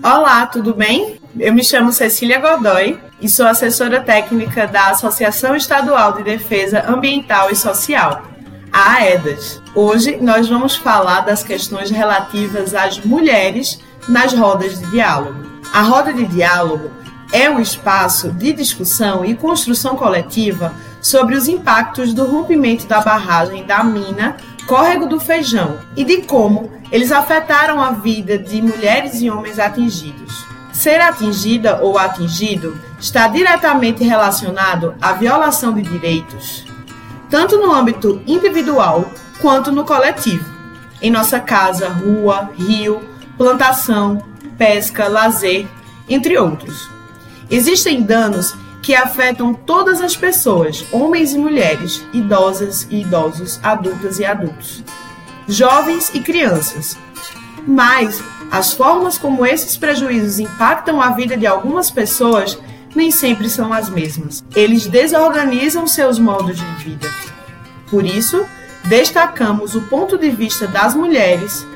Olá, tudo bem? Eu me chamo Cecília Godoy e sou assessora técnica da Associação Estadual de Defesa Ambiental e Social, a AEDAS. Hoje nós vamos falar das questões relativas às mulheres nas rodas de diálogo. A roda de diálogo é um espaço de discussão e construção coletiva sobre os impactos do rompimento da barragem da mina Córrego do Feijão e de como eles afetaram a vida de mulheres e homens atingidos. Ser atingida ou atingido está diretamente relacionado à violação de direitos, tanto no âmbito individual quanto no coletivo. Em nossa casa, rua, rio, plantação, pesca, lazer, entre outros. Existem danos que afetam todas as pessoas, homens e mulheres, idosas e idosos, adultas e adultos, jovens e crianças. Mas as formas como esses prejuízos impactam a vida de algumas pessoas nem sempre são as mesmas. Eles desorganizam seus modos de vida. Por isso, destacamos o ponto de vista das mulheres,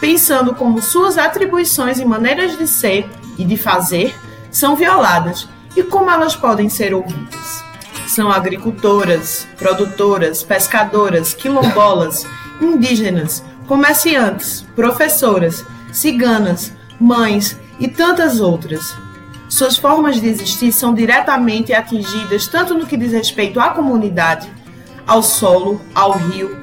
pensando como suas atribuições e maneiras de ser e de fazer são violadas e como elas podem ser ouvidas? São agricultoras, produtoras, pescadoras, quilombolas, indígenas, comerciantes, professoras, ciganas, mães e tantas outras. Suas formas de existir são diretamente atingidas tanto no que diz respeito à comunidade, ao solo, ao rio,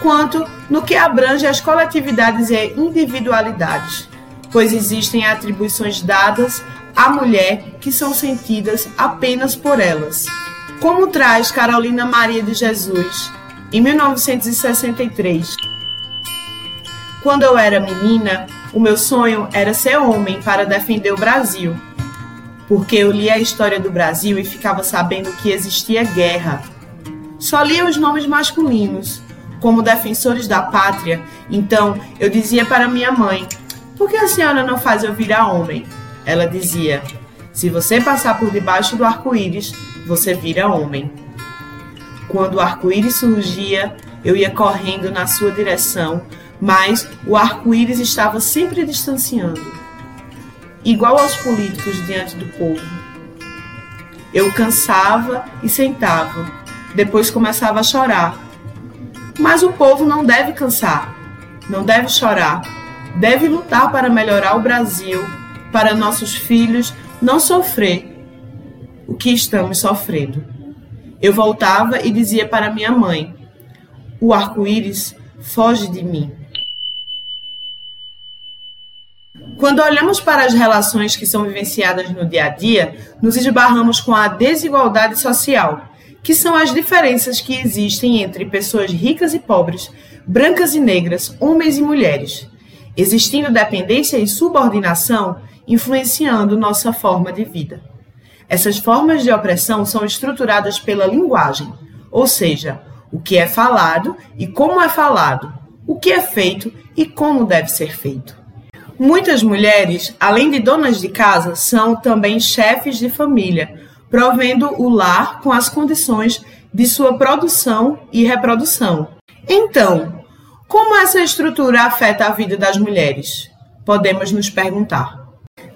quanto no que abrange as coletividades e individualidades, pois existem atribuições dadas à mulher que são sentidas apenas por elas. Como traz Carolina Maria de Jesus, em 1963. Quando eu era menina, o meu sonho era ser homem para defender o Brasil. Porque eu lia a história do Brasil e ficava sabendo que existia guerra. Só lia os nomes masculinos, como defensores da pátria, então eu dizia para minha mãe: por que a senhora não faz eu virar homem? Ela dizia: Se você passar por debaixo do arco-íris, você vira homem. Quando o arco-íris surgia, eu ia correndo na sua direção, mas o arco-íris estava sempre distanciando, igual aos políticos diante do povo. Eu cansava e sentava, depois começava a chorar. Mas o povo não deve cansar, não deve chorar, deve lutar para melhorar o Brasil para nossos filhos não sofrer o que estamos sofrendo. Eu voltava e dizia para minha mãe: O arco-íris foge de mim. Quando olhamos para as relações que são vivenciadas no dia a dia, nos esbarramos com a desigualdade social, que são as diferenças que existem entre pessoas ricas e pobres, brancas e negras, homens e mulheres, existindo dependência e subordinação influenciando nossa forma de vida. Essas formas de opressão são estruturadas pela linguagem, ou seja, o que é falado e como é falado, o que é feito e como deve ser feito. Muitas mulheres, além de donas de casa, são também chefes de família, provendo o lar com as condições de sua produção e reprodução. Então, como essa estrutura afeta a vida das mulheres? Podemos nos perguntar.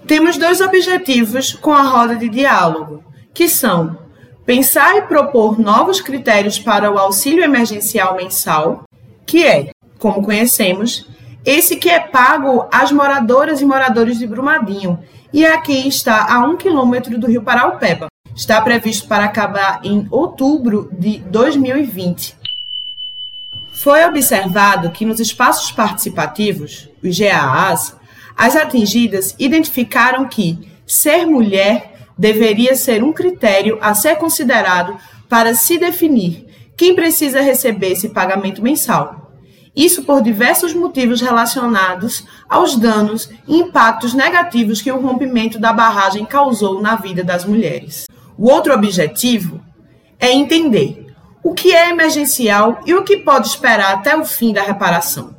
Temos dois objetivos com a roda de diálogo, que são pensar e propor novos critérios para o auxílio emergencial mensal, que é, como conhecemos, esse que é pago às moradoras e moradores de Brumadinho, e aqui está a um quilômetro do Rio Paraupeba. Está previsto para acabar em outubro de 2020. Foi observado que nos espaços participativos, os GAAs, as atingidas identificaram que ser mulher deveria ser um critério a ser considerado para se definir quem precisa receber esse pagamento mensal. Isso por diversos motivos relacionados aos danos e impactos negativos que o rompimento da barragem causou na vida das mulheres. O outro objetivo é entender o que é emergencial e o que pode esperar até o fim da reparação.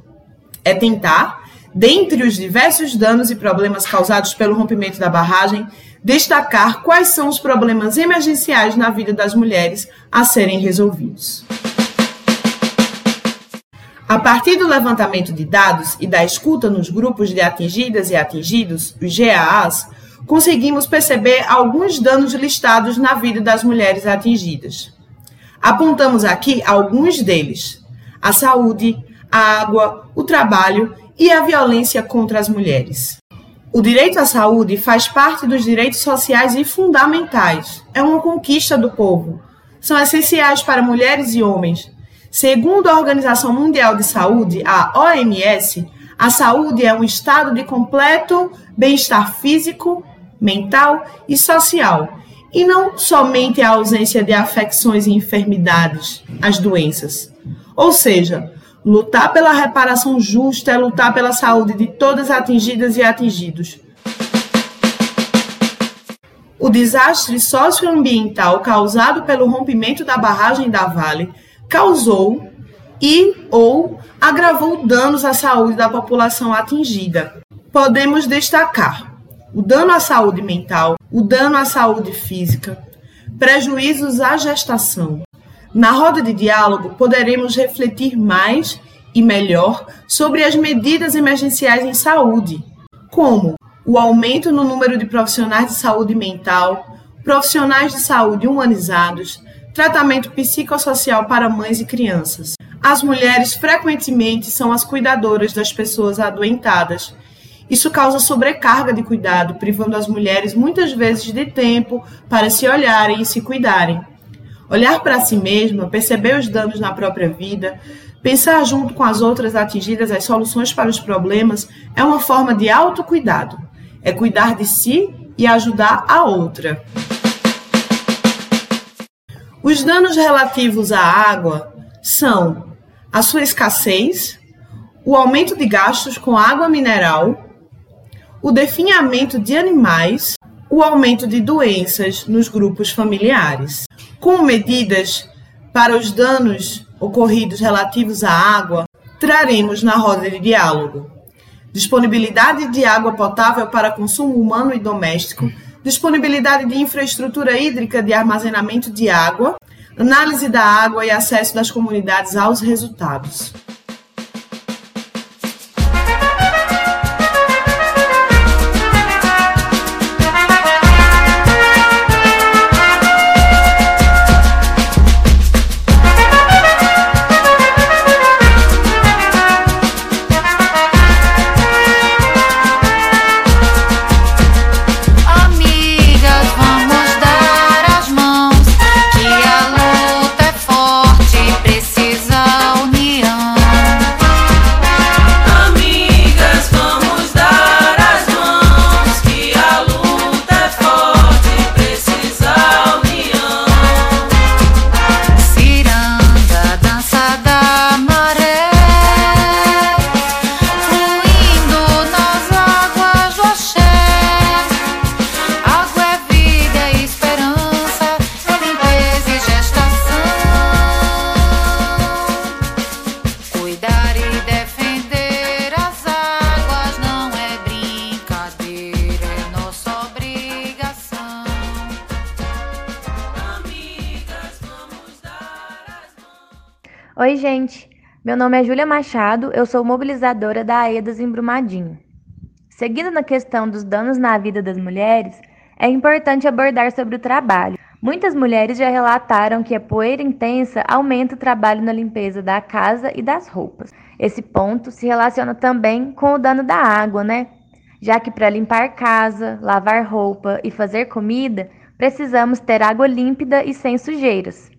É tentar dentre os diversos danos e problemas causados pelo rompimento da barragem, destacar quais são os problemas emergenciais na vida das mulheres a serem resolvidos. A partir do levantamento de dados e da escuta nos grupos de atingidas e atingidos, os GAAs, conseguimos perceber alguns danos listados na vida das mulheres atingidas. Apontamos aqui alguns deles: a saúde, a água, o trabalho e a violência contra as mulheres. O direito à saúde faz parte dos direitos sociais e fundamentais. É uma conquista do povo. São essenciais para mulheres e homens, Segundo a Organização Mundial de Saúde, a OMS, a saúde é um estado de completo bem-estar físico, mental e social, e não somente a ausência de afecções e enfermidades, as doenças. Ou seja, lutar pela reparação justa é lutar pela saúde de todas atingidas e atingidos. O desastre socioambiental causado pelo rompimento da barragem da Vale causou e ou agravou danos à saúde da população atingida. Podemos destacar o dano à saúde mental, o dano à saúde física, prejuízos à gestação. Na roda de diálogo, poderemos refletir mais e melhor sobre as medidas emergenciais em saúde, como o aumento no número de profissionais de saúde mental, profissionais de saúde humanizados, tratamento psicossocial para mães e crianças. As mulheres frequentemente são as cuidadoras das pessoas adoentadas. Isso causa sobrecarga de cuidado, privando as mulheres muitas vezes de tempo para se olharem e se cuidarem. Olhar para si mesma, perceber os danos na própria vida, pensar junto com as outras atingidas as soluções para os problemas é uma forma de autocuidado. É cuidar de si e ajudar a outra. Os danos relativos à água são a sua escassez, o aumento de gastos com água mineral, o definhamento de animais, o aumento de doenças nos grupos familiares. Com medidas para os danos ocorridos relativos à água, traremos na roda de diálogo disponibilidade de água potável para consumo humano e doméstico, disponibilidade de infraestrutura hídrica de armazenamento de água, análise da água e acesso das comunidades aos resultados. Gente. Meu nome é Júlia Machado, eu sou mobilizadora da AEDAS em Brumadinho. Seguindo na questão dos danos na vida das mulheres, é importante abordar sobre o trabalho. Muitas mulheres já relataram que a poeira intensa aumenta o trabalho na limpeza da casa e das roupas. Esse ponto se relaciona também com o dano da água, né? Já que para limpar casa, lavar roupa e fazer comida, precisamos ter água límpida e sem sujeiras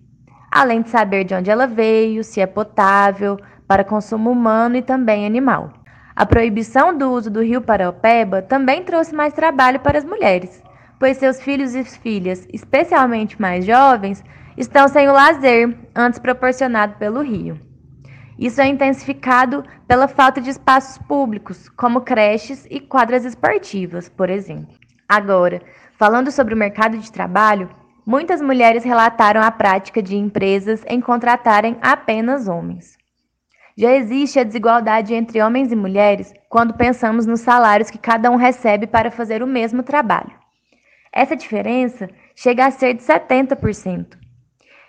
além de saber de onde ela veio, se é potável, para consumo humano e também animal. A proibição do uso do rio Paraupeba também trouxe mais trabalho para as mulheres, pois seus filhos e filhas, especialmente mais jovens, estão sem o lazer antes proporcionado pelo rio. Isso é intensificado pela falta de espaços públicos, como creches e quadras esportivas, por exemplo. Agora, falando sobre o mercado de trabalho, Muitas mulheres relataram a prática de empresas em contratarem apenas homens. Já existe a desigualdade entre homens e mulheres quando pensamos nos salários que cada um recebe para fazer o mesmo trabalho. Essa diferença chega a ser de 70%.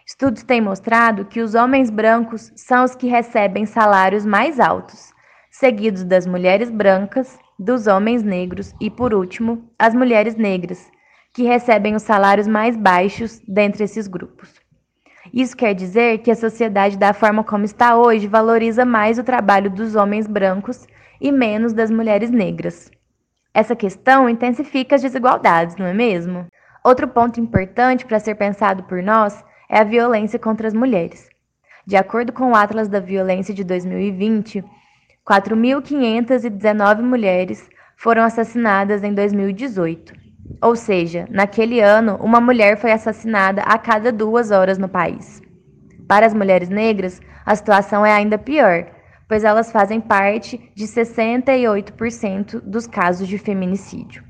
Estudos têm mostrado que os homens brancos são os que recebem salários mais altos, seguidos das mulheres brancas, dos homens negros e, por último, as mulheres negras, que recebem os salários mais baixos dentre esses grupos. Isso quer dizer que a sociedade, da forma como está hoje, valoriza mais o trabalho dos homens brancos e menos das mulheres negras. Essa questão intensifica as desigualdades, não é mesmo? Outro ponto importante para ser pensado por nós é a violência contra as mulheres. De acordo com o Atlas da Violência de 2020, 4.519 mulheres foram assassinadas em 2018 ou seja, naquele ano, uma mulher foi assassinada a cada duas horas no país. Para as mulheres negras, a situação é ainda pior, pois elas fazem parte de 68% dos casos de feminicídio.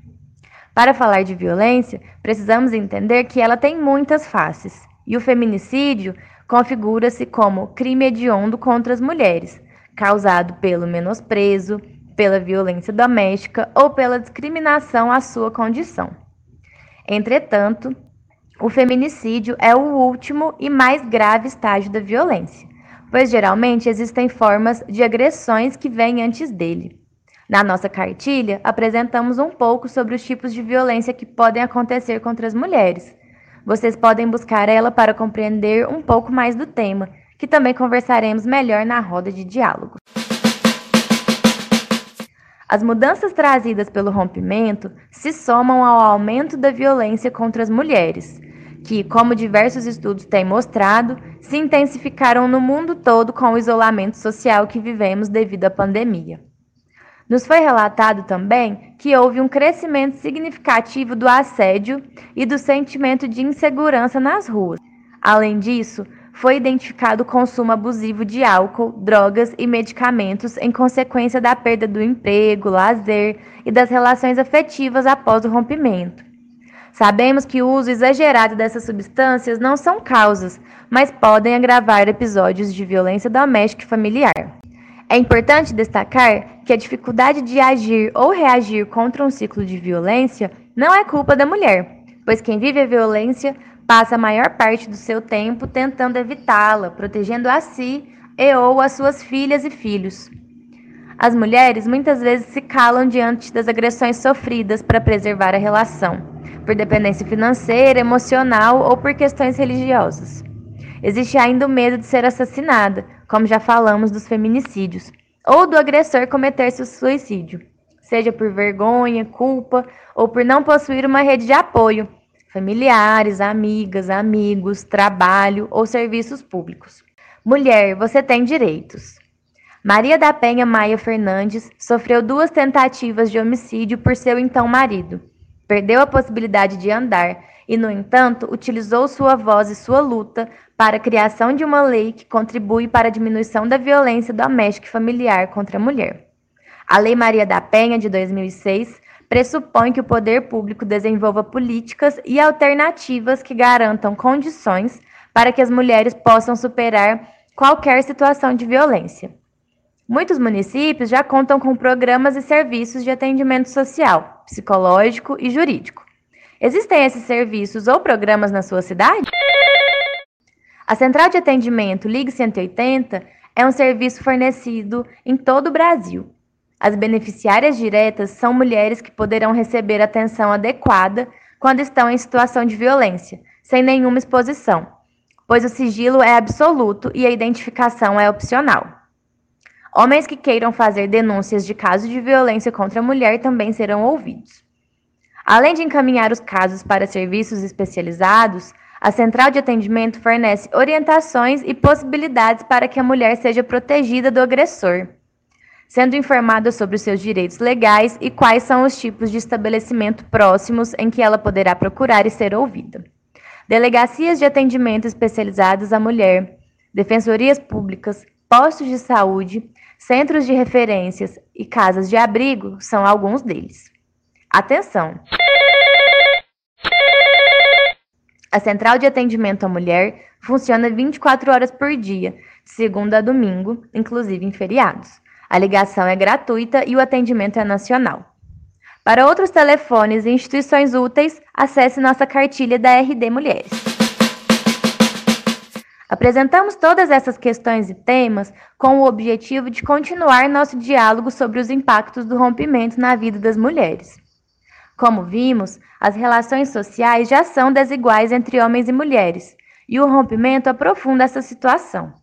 Para falar de violência, precisamos entender que ela tem muitas faces, e o feminicídio configura-se como crime hediondo contra as mulheres, causado pelo menosprezo, pela violência doméstica ou pela discriminação à sua condição. Entretanto, o feminicídio é o último e mais grave estágio da violência, pois geralmente existem formas de agressões que vêm antes dele. Na nossa cartilha, apresentamos um pouco sobre os tipos de violência que podem acontecer contra as mulheres. Vocês podem buscar ela para compreender um pouco mais do tema, que também conversaremos melhor na roda de diálogo. As mudanças trazidas pelo rompimento se somam ao aumento da violência contra as mulheres, que, como diversos estudos têm mostrado, se intensificaram no mundo todo com o isolamento social que vivemos devido à pandemia. Nos foi relatado também que houve um crescimento significativo do assédio e do sentimento de insegurança nas ruas. Além disso, foi identificado o consumo abusivo de álcool, drogas e medicamentos em consequência da perda do emprego, lazer e das relações afetivas após o rompimento. Sabemos que o uso exagerado dessas substâncias não são causas, mas podem agravar episódios de violência doméstica e familiar. É importante destacar que a dificuldade de agir ou reagir contra um ciclo de violência não é culpa da mulher, pois quem vive a violência passa a maior parte do seu tempo tentando evitá-la, protegendo a si e ou as suas filhas e filhos. As mulheres muitas vezes se calam diante das agressões sofridas para preservar a relação, por dependência financeira, emocional ou por questões religiosas. Existe ainda o medo de ser assassinada, como já falamos dos feminicídios, ou do agressor cometer seu suicídio, seja por vergonha, culpa ou por não possuir uma rede de apoio, familiares, amigas, amigos, trabalho ou serviços públicos. Mulher, você tem direitos. Maria da Penha Maia Fernandes sofreu duas tentativas de homicídio por seu então marido. Perdeu a possibilidade de andar e, no entanto, utilizou sua voz e sua luta para a criação de uma lei que contribui para a diminuição da violência doméstica e familiar contra a mulher. A Lei Maria da Penha, de 2006, pressupõe que o poder público desenvolva políticas e alternativas que garantam condições para que as mulheres possam superar qualquer situação de violência. Muitos municípios já contam com programas e serviços de atendimento social, psicológico e jurídico. Existem esses serviços ou programas na sua cidade? A Central de Atendimento Ligue 180 é um serviço fornecido em todo o Brasil as beneficiárias diretas são mulheres que poderão receber atenção adequada quando estão em situação de violência, sem nenhuma exposição, pois o sigilo é absoluto e a identificação é opcional. Homens que queiram fazer denúncias de casos de violência contra a mulher também serão ouvidos. Além de encaminhar os casos para serviços especializados, a central de atendimento fornece orientações e possibilidades para que a mulher seja protegida do agressor sendo informada sobre os seus direitos legais e quais são os tipos de estabelecimento próximos em que ela poderá procurar e ser ouvida. Delegacias de atendimento especializadas à mulher, defensorias públicas, postos de saúde, centros de referências e casas de abrigo são alguns deles. Atenção! A Central de Atendimento à Mulher funciona 24 horas por dia, de segunda a domingo, inclusive em feriados. A ligação é gratuita e o atendimento é nacional. Para outros telefones e instituições úteis, acesse nossa cartilha da RD Mulheres. Apresentamos todas essas questões e temas com o objetivo de continuar nosso diálogo sobre os impactos do rompimento na vida das mulheres. Como vimos, as relações sociais já são desiguais entre homens e mulheres, e o rompimento aprofunda essa situação.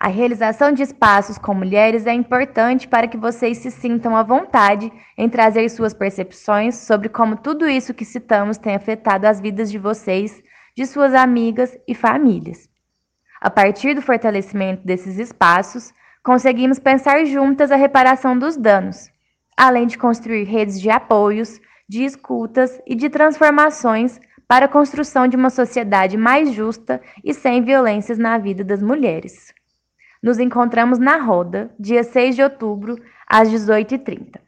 A realização de espaços com mulheres é importante para que vocês se sintam à vontade em trazer suas percepções sobre como tudo isso que citamos tem afetado as vidas de vocês, de suas amigas e famílias. A partir do fortalecimento desses espaços, conseguimos pensar juntas a reparação dos danos, além de construir redes de apoios, de escutas e de transformações para a construção de uma sociedade mais justa e sem violências na vida das mulheres. Nos encontramos na Roda, dia 6 de outubro, às 18h30.